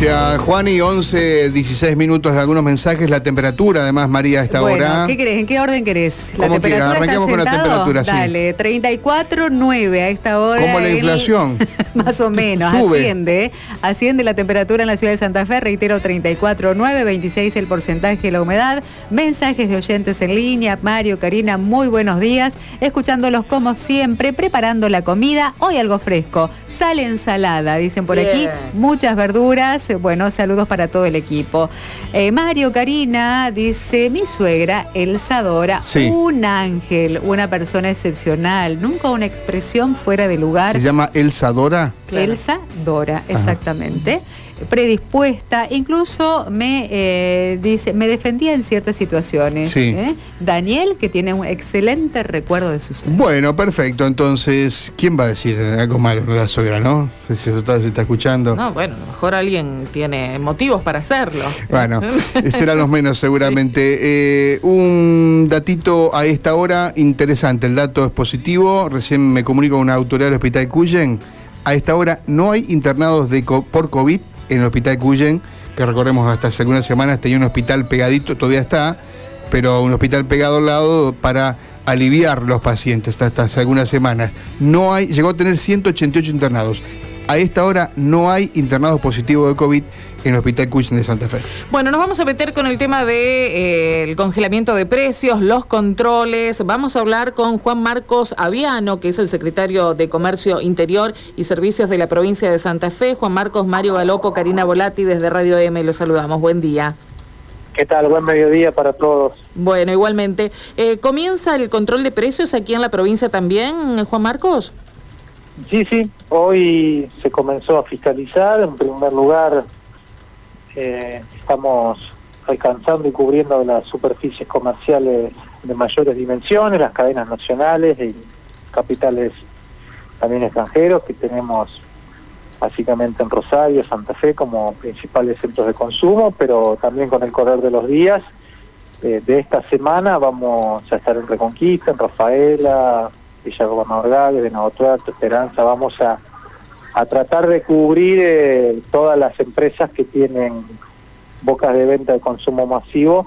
Gracias, Juan. Y 11, 16 minutos de algunos mensajes. La temperatura, además, María, a esta bueno, hora. ¿Qué querés? ¿En qué orden querés? La temperatura Arranquemos con la temperatura, sí. Dale, 34,9 a esta hora. ¿Cómo la inflación? Más o menos, Sube. asciende. Asciende la temperatura en la ciudad de Santa Fe, reitero, 34,9, 26 el porcentaje de la humedad. Mensajes de oyentes en línea. Mario, Karina, muy buenos días. Escuchándolos como siempre, preparando la comida. Hoy algo fresco. Sal ensalada, dicen por aquí. Bien. Muchas verduras. Bueno, saludos para todo el equipo. Eh, Mario, Karina, dice, mi suegra, Elsa Dora, Sí. un ángel, una persona excepcional. Nunca una expresión fuera de lugar. ¿Se llama Elsa Dora? Claro. Elsa Dora, exactamente. Predispuesta, incluso me eh, dice, me defendía en ciertas situaciones. Sí. ¿eh? Daniel, que tiene un excelente recuerdo de su suegra. Bueno, perfecto. Entonces, ¿quién va a decir algo malo de la suegra, no? Si se está, se está escuchando. No, bueno, a lo mejor alguien tiene motivos para hacerlo. Bueno, serán los menos seguramente. Eh, un datito a esta hora interesante. El dato es positivo. Recién me comunico con una autoridad del Hospital Cuyen. A esta hora no hay internados de co- por COVID en el Hospital Cuyen, que recordemos hasta hace algunas semanas tenía un hospital pegadito, todavía está, pero un hospital pegado al lado para aliviar los pacientes hasta, hasta hace algunas semanas. No hay, llegó a tener 188 internados. A esta hora no hay internados positivos de COVID en el Hospital Cuyen de Santa Fe. Bueno, nos vamos a meter con el tema del congelamiento de precios, los controles. Vamos a hablar con Juan Marcos Aviano, que es el secretario de Comercio Interior y Servicios de la provincia de Santa Fe. Juan Marcos, Mario Galopo, Karina Volati desde Radio M. Los saludamos. Buen día. ¿Qué tal? Buen mediodía para todos. Bueno, igualmente. Eh, ¿Comienza el control de precios aquí en la provincia también, Juan Marcos? Sí, sí, hoy se comenzó a fiscalizar. En primer lugar, eh, estamos alcanzando y cubriendo las superficies comerciales de mayores dimensiones, las cadenas nacionales y capitales también extranjeros que tenemos básicamente en Rosario, Santa Fe como principales centros de consumo, pero también con el correr de los días eh, de esta semana vamos a estar en Reconquista, en Rafaela, Villa Gobernador Gales, Venado Tuerto, Esperanza, vamos a, a tratar de cubrir eh, todas las empresas que tienen bocas de venta de consumo masivo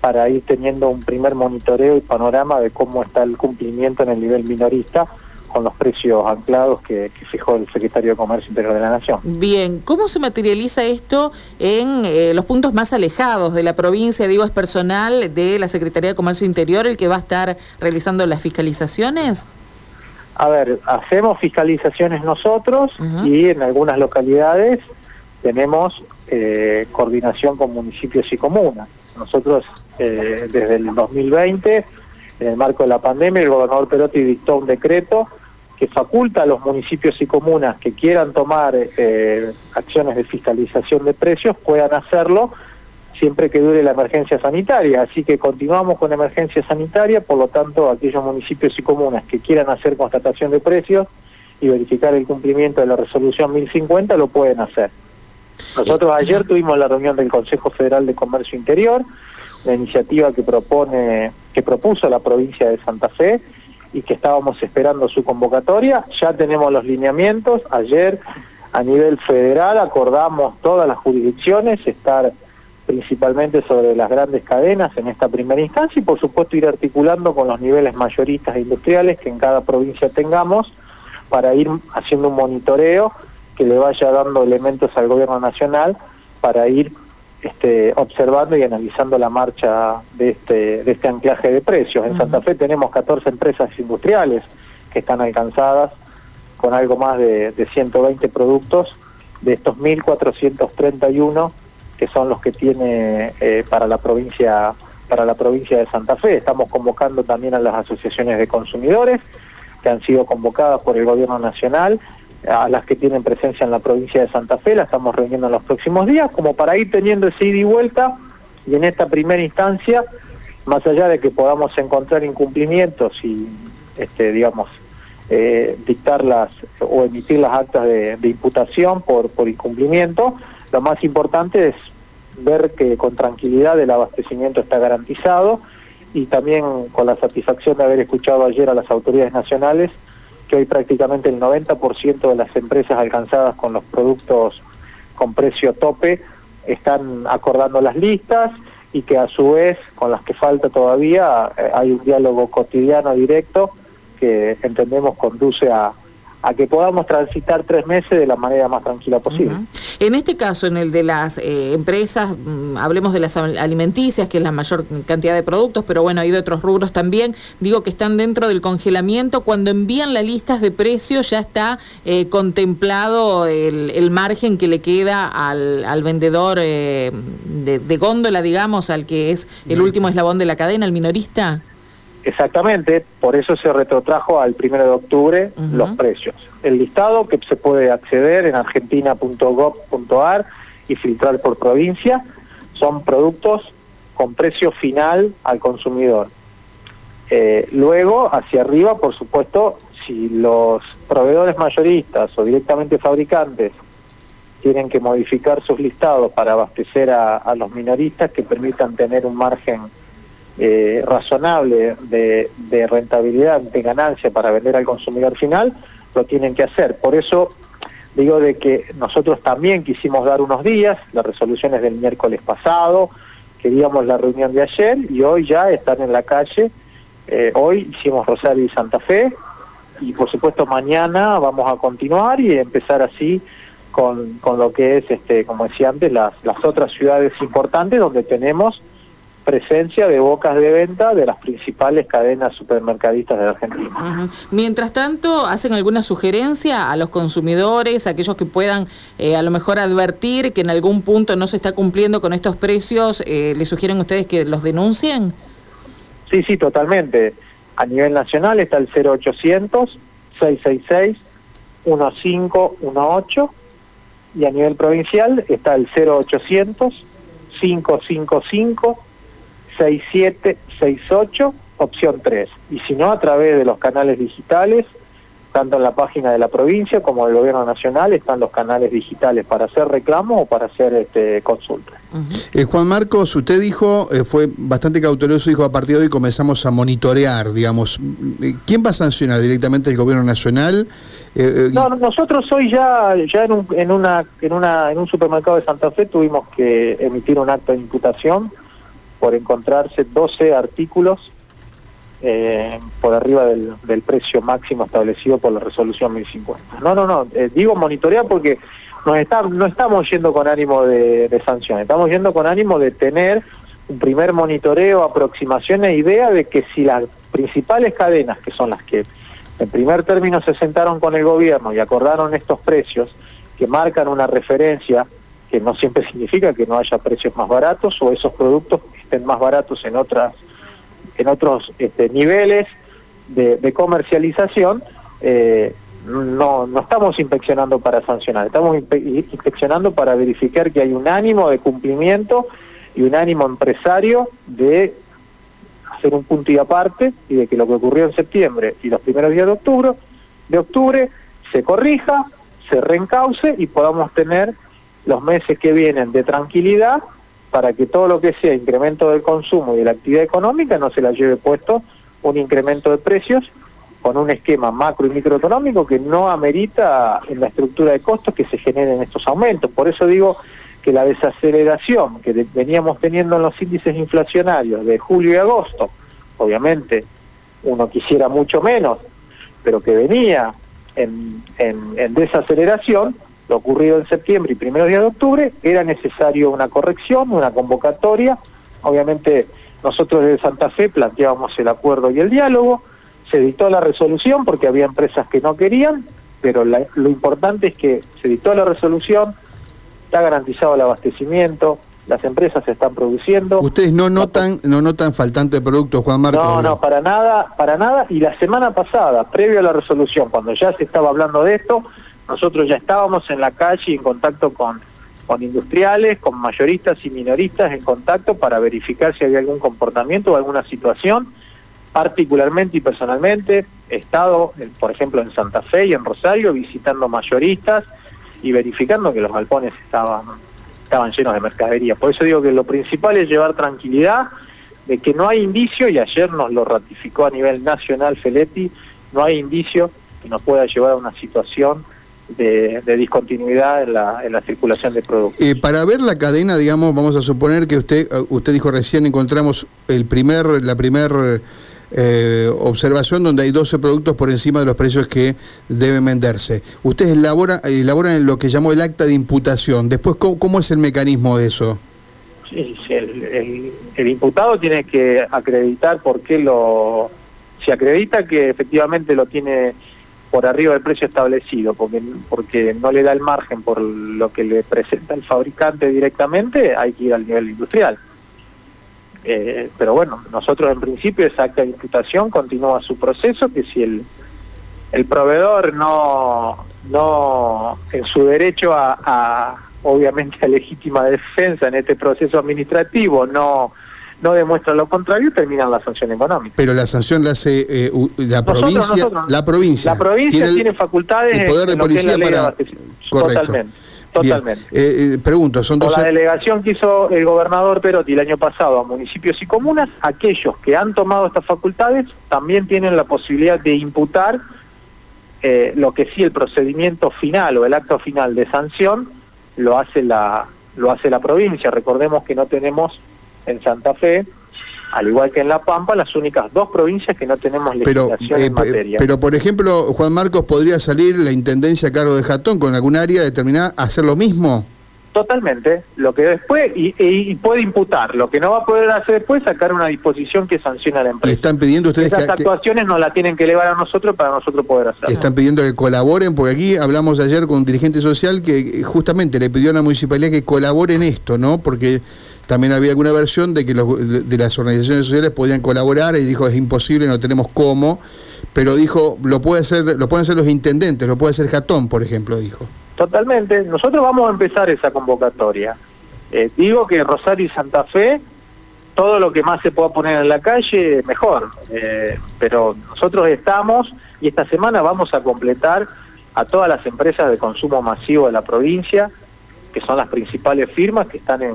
para ir teniendo un primer monitoreo y panorama de cómo está el cumplimiento en el nivel minorista con los precios anclados que, que fijó el secretario de Comercio Interior de la Nación. Bien, ¿cómo se materializa esto en eh, los puntos más alejados de la provincia? Digo, ¿es personal de la Secretaría de Comercio Interior el que va a estar realizando las fiscalizaciones? A ver, hacemos fiscalizaciones nosotros y en algunas localidades tenemos eh, coordinación con municipios y comunas. Nosotros eh, desde el 2020, en el marco de la pandemia, el gobernador Perotti dictó un decreto que faculta a los municipios y comunas que quieran tomar eh, acciones de fiscalización de precios puedan hacerlo siempre que dure la emergencia sanitaria. Así que continuamos con emergencia sanitaria, por lo tanto, aquellos municipios y comunas que quieran hacer constatación de precios y verificar el cumplimiento de la resolución 1050 lo pueden hacer. Nosotros ayer tuvimos la reunión del Consejo Federal de Comercio Interior, una iniciativa que propone que propuso la provincia de Santa Fe y que estábamos esperando su convocatoria. Ya tenemos los lineamientos. Ayer a nivel federal acordamos todas las jurisdicciones estar principalmente sobre las grandes cadenas en esta primera instancia y por supuesto ir articulando con los niveles mayoristas e industriales que en cada provincia tengamos para ir haciendo un monitoreo que le vaya dando elementos al gobierno nacional para ir este, observando y analizando la marcha de este, de este anclaje de precios. En. Santa Fe tenemos 14 empresas industriales que están alcanzadas con algo más de, de 120 productos de estos 1.431 que son los que tiene eh, para la provincia para la provincia de Santa Fe. Estamos convocando también a las asociaciones de consumidores que han sido convocadas por el gobierno nacional, a las que tienen presencia en la provincia de Santa Fe, la estamos reuniendo en los próximos días, como para ir teniendo ese ida y vuelta, y en esta primera instancia, más allá de que podamos encontrar incumplimientos y, este, digamos, eh, dictar las o emitir las actas de, imputación por incumplimiento, lo más importante es ver que con tranquilidad el abastecimiento está garantizado y también con la satisfacción de haber escuchado ayer a las autoridades nacionales que hoy prácticamente el 90% de las empresas alcanzadas con los productos con precio tope están acordando las listas y que a su vez, con las que falta todavía, eh, hay un diálogo cotidiano directo que entendemos conduce a, a que podamos transitar tres meses de la manera más tranquila posible. En este caso, en el de las eh, empresas, mm, hablemos de las alimenticias, que es la mayor cantidad de productos, pero bueno, hay de otros rubros también, digo que están dentro del congelamiento, cuando envían las listas de precios ya está eh, contemplado el, margen que le queda al, al vendedor eh, de, de góndola, digamos, al que es el último eslabón de la cadena, el minorista. Exactamente, por eso se retrotrajo al 1 de octubre los precios. El listado que se puede acceder en argentina.gov.ar y filtrar por provincia son productos con precio final al consumidor. Eh, luego, hacia arriba, por supuesto, si los proveedores mayoristas o directamente fabricantes tienen que modificar sus listados para abastecer a los minoristas que permitan tener un margen eh, razonable de, rentabilidad, de ganancia para vender al consumidor final, lo tienen que hacer. Por eso digo de que nosotros también quisimos dar unos días, las resoluciones del miércoles pasado, queríamos la reunión de ayer y hoy ya están en la calle. Eh, hoy hicimos Rosario y Santa Fe y por supuesto mañana vamos a continuar y empezar así con, con lo que es, este, como decía antes, las, las otras ciudades importantes donde tenemos presencia de bocas de venta de las principales cadenas supermercadistas de la Argentina. Mientras tanto, ¿hacen alguna sugerencia a los consumidores, a aquellos que puedan eh, a lo mejor advertir que en algún punto no se está cumpliendo con estos precios? Eh, ¿Les sugieren ustedes que los denuncien? Sí, sí, totalmente. A nivel nacional está el 0800 666 1518 y a nivel provincial está el 0800 555 6768, opción 3. Y si no, a través de los canales digitales, tanto en la página de la provincia como del gobierno nacional, están los canales digitales para hacer reclamo o para hacer este, consulta. Eh, Juan Marcos, usted dijo, eh, fue bastante cauteloso, dijo a partir de hoy comenzamos a monitorear, digamos. Eh, ¿Quién va a sancionar directamente el gobierno nacional? no, nosotros hoy ya, ya en, un, en, una, en, una, en un supermercado de Santa Fe tuvimos que emitir un acto de imputación por encontrarse 12 artículos eh, por arriba del, del, precio máximo establecido por la resolución 1050. No, no, no, eh, digo monitorear porque nos está, no estamos yendo con ánimo de, de sanción, estamos yendo con ánimo de tener un primer monitoreo, aproximación e idea de que si las principales cadenas, que son las que en primer término se sentaron con el gobierno y acordaron estos precios, que marcan una referencia que no siempre significa que no haya precios más baratos o esos productos estén más baratos en otras en otros este, niveles de, comercialización eh, no no estamos inspeccionando para sancionar estamos inspeccionando para verificar que hay un ánimo de cumplimiento y un ánimo empresario de hacer un punto y aparte y de que lo que ocurrió en septiembre y los primeros días de octubre de octubre se corrija se reencauce y podamos tener los meses que vienen de tranquilidad para que todo lo que sea incremento del consumo y de la actividad económica no se la lleve puesto un incremento de precios con un esquema macro y microeconómico que no amerita en la estructura de costos que se generen estos aumentos. Por eso digo que la desaceleración que veníamos teniendo en los índices inflacionarios de julio y agosto, obviamente uno quisiera mucho menos, pero que venía en, desaceleración, lo ocurrido en septiembre y primeros días de octubre, era necesario una corrección, una convocatoria. Obviamente nosotros desde Santa Fe planteábamos el acuerdo y el diálogo, se dictó la resolución porque había empresas que no querían, pero lo importante es que se dictó la resolución, está garantizado el abastecimiento, las empresas se están produciendo. ¿Ustedes no notan no notan faltante de productos, Juan Marcos? No, no, para nada, para nada. Y la semana pasada, previo a la resolución, cuando ya se estaba hablando de esto, nosotros ya estábamos en la calle en contacto con, con industriales, con mayoristas y minoristas en contacto para verificar si había algún comportamiento o alguna situación. Particularmente y personalmente he estado, por ejemplo, en Santa Fe y en Rosario visitando mayoristas y verificando que los galpones estaban, estaban llenos de mercadería. Por eso digo que lo principal es llevar tranquilidad de que no hay indicio, y ayer nos lo ratificó a nivel nacional Feletti, no hay indicio que nos pueda llevar a una situación de, discontinuidad en la, en la circulación de productos. Eh, para ver la cadena, digamos, vamos a suponer que usted eh, usted dijo recién encontramos el primer la primer eh, observación donde hay 12 productos por encima de los precios que deben venderse. Ustedes elaboran, elaboran en lo que llamó el acta de imputación. Después, ¿cómo, es el mecanismo de eso? Sí, el, el, imputado tiene que acreditar por qué lo... Si acredita que efectivamente lo tiene por arriba del precio establecido, porque, porque no le da el margen por lo que le presenta el fabricante directamente, hay que ir al nivel industrial. Eh, pero bueno, nosotros en principio esa acta de imputación continúa su proceso, que si el, el proveedor no, no en su derecho a, obviamente a legítima defensa en este proceso administrativo no no demuestra lo contrario, termina la sanción económica. Pero la sanción la hace eh, la provincia, la provincia. La provincia tiene, facultades el poder de policía para Totalmente. Totalmente. Eh, eh, pregunto, son dos... la delegación que hizo el gobernador Perotti el año pasado a municipios y comunas, aquellos que han tomado estas facultades también tienen la posibilidad de imputar eh, lo que sí el procedimiento final o el acto final de sanción lo hace la lo hace la provincia. Recordemos que no tenemos en Santa Fe al igual que en La Pampa, las únicas dos provincias que no tenemos legislación pero, en materia. Pero, por ejemplo, Juan Marcos, ¿podría salir la Intendencia a cargo de Jatón con algún área determinada a hacer lo mismo? Totalmente. Lo que después, y, puede imputar, lo que no va a poder hacer después es sacar una disposición que sancione a la empresa. están pidiendo ustedes Esas actuaciones no la tienen que elevar a nosotros para nosotros poder hacerlo. Están pidiendo que colaboren, porque aquí hablamos ayer con un dirigente social que justamente le pidió a la municipalidad que colabore en esto, ¿no? Porque también había alguna versión de que de las organizaciones sociales podían colaborar y dijo es imposible, no tenemos cómo, pero dijo lo puede hacer, lo pueden hacer los intendentes, lo puede hacer Jatón, por ejemplo, dijo. Totalmente, nosotros vamos a empezar esa convocatoria. Eh, digo que Rosario y Santa Fe, todo lo que más se pueda poner en la calle, mejor. Eh, pero nosotros estamos y esta semana vamos a completar a todas las empresas de consumo masivo de la provincia, que son las principales firmas que están en,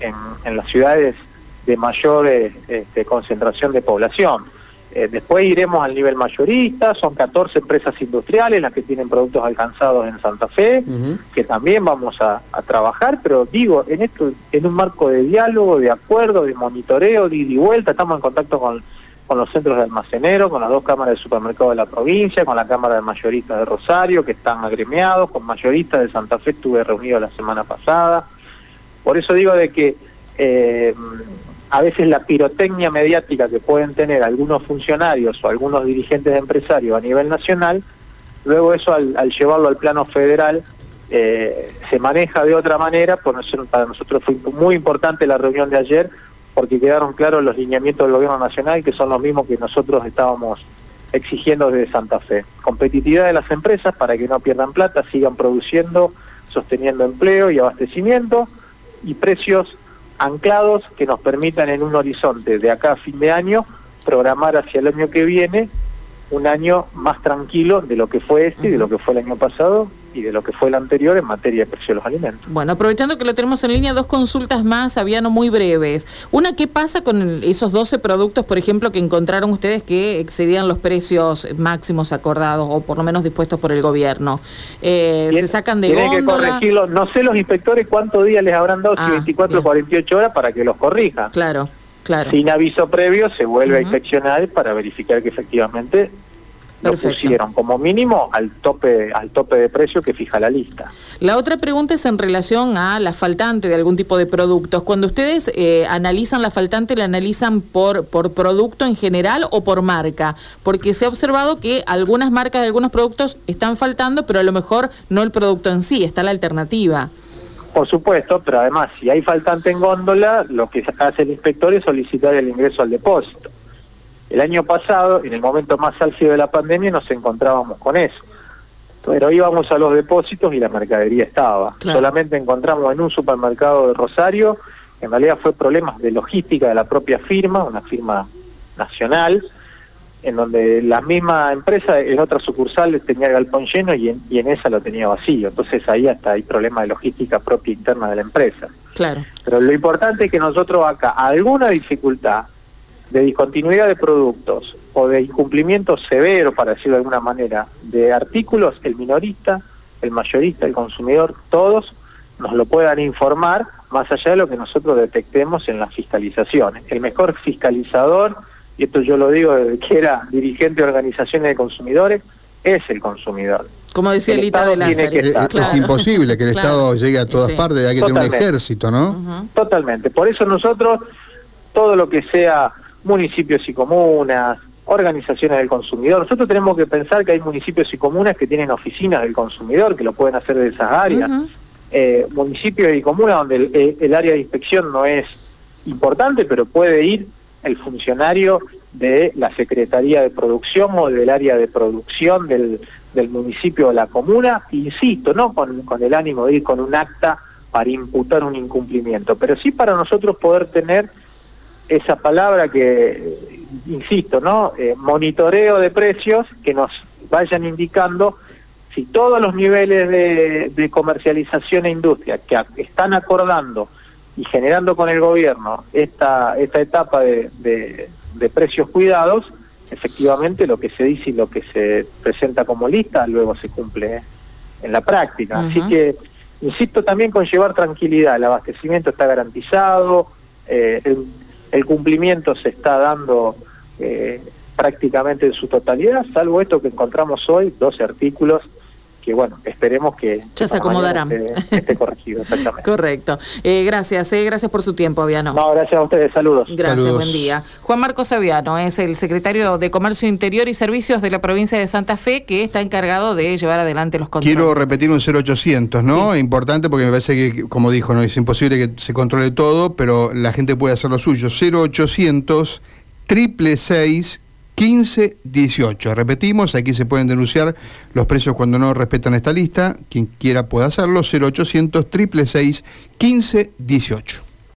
en, las ciudades de mayor eh, este, concentración de población. Eh, después iremos al nivel mayorista, son 14 empresas industriales las que tienen productos alcanzados en Santa Fe, que también vamos a, trabajar, pero digo, en esto, en un marco de diálogo, de acuerdo, de monitoreo, de ida y vuelta, estamos en contacto con, con los centros de almacenero, con las dos cámaras de supermercado de la provincia, con la Cámara de Mayoristas de Rosario, que están agremiados, con mayoristas de Santa Fe estuve reunido la semana pasada. Por eso digo de que eh, a veces la pirotecnia mediática que pueden tener algunos funcionarios o algunos dirigentes de empresarios a nivel nacional, luego eso al, llevarlo al plano federal eh, se maneja de otra manera, por nosotros, para nosotros fue muy importante la reunión de ayer porque quedaron claros los lineamientos del gobierno nacional que son los mismos que nosotros estábamos exigiendo desde Santa Fe. Competitividad de las empresas para que no pierdan plata, sigan produciendo, sosteniendo empleo y abastecimiento y precios anclados que nos permitan en un horizonte de acá a fin de año programar hacia el año que viene un año más tranquilo de lo que fue este y de lo que fue el año pasado y de lo que fue el anterior en materia de precio de los alimentos. Bueno, aprovechando que lo tenemos en línea, dos consultas más, no muy breves. Una, ¿qué pasa con esos 12 productos, por ejemplo, que encontraron ustedes que excedían los precios máximos acordados o por lo menos dispuestos por el gobierno? Eh, ¿Se sacan de Tienen que corregirlo. No sé los inspectores cuántos días les habrán dado, si 24 o 48 horas, para que los corrijan. Claro. Claro. Sin aviso previo se vuelve a inspeccionar para verificar que efectivamente lo pusieron como mínimo al tope al tope de precio que fija la lista. La otra pregunta es en relación a la faltante de algún tipo de productos. Cuando ustedes eh, analizan la faltante, ¿la analizan por, por producto en general o por marca? Porque se ha observado que algunas marcas de algunos productos están faltando, pero a lo mejor no el producto en sí, está la alternativa. Por supuesto, pero además, si hay faltante en góndola, lo que hace el inspector es solicitar el ingreso al depósito. El año pasado, en el momento más álgido de la pandemia, nos encontrábamos con eso. Pero íbamos a los depósitos y la mercadería estaba. Solamente encontramos en un supermercado de Rosario, en realidad fue problemas de logística de la propia firma, una firma nacional, en donde la misma empresa en otras sucursales tenía el galpón lleno y en, y en esa lo tenía vacío. Entonces ahí hasta hay problemas de logística propia interna de la empresa. Claro. Pero lo importante es que nosotros acá, alguna dificultad de discontinuidad de productos o de incumplimiento severo, para decirlo de alguna manera, de artículos, el minorista el mayorista, el consumidor, todos nos lo puedan informar más allá de lo que nosotros detectemos en las fiscalizaciones. El mejor fiscalizador, y esto yo lo digo desde que era dirigente de organizaciones de consumidores, es el consumidor. Como decía Lita de la Es imposible que el Estado llegue a todas partes, hay que tener un ejército, ¿no? Totalmente. Por eso nosotros, todo lo que sea municipios y comunas, organizaciones del consumidor, nosotros tenemos que pensar que hay municipios y comunas que tienen oficinas del consumidor, que lo pueden hacer de esas áreas. Eh, municipios y comunas donde eh, el, área de inspección no es importante, pero puede ir el funcionario de la Secretaría de Producción o del área de producción del, del municipio o la comuna, insisto, no con, con el ánimo de ir con un acta para imputar un incumplimiento, pero sí para nosotros poder tener esa palabra que, insisto, ¿no? Eh, monitoreo de precios que nos vayan indicando si todos los niveles de, comercialización e industria que están acordando y generando con el gobierno esta, esta etapa de, de, precios cuidados, efectivamente lo que se dice y lo que se presenta como lista luego se cumple en la práctica. Así que, insisto también con llevar tranquilidad, el abastecimiento está garantizado, eh, el, el, cumplimiento se está dando eh, prácticamente en su totalidad, salvo esto que encontramos hoy, 12 artículos que bueno, esperemos que ya se acomodarán. Esté, corregido, exactamente. Correcto. Eh, gracias, eh, gracias por su tiempo, Aviano. No, gracias a ustedes, saludos. Gracias, buen día. Juan Marcos Aviano es el secretario de Comercio Interior y Servicios de la provincia de Santa Fe, que está encargado de llevar adelante los controles. Quiero repetir un 0800, ¿no? Importante porque me parece que, como dijo, no es imposible que se controle todo, pero la gente puede hacer lo suyo. 0800 triple seis 1518. Repetimos, aquí se pueden denunciar los precios cuando no respetan esta lista. Quien quiera puede hacerlo, 0800 666 1518.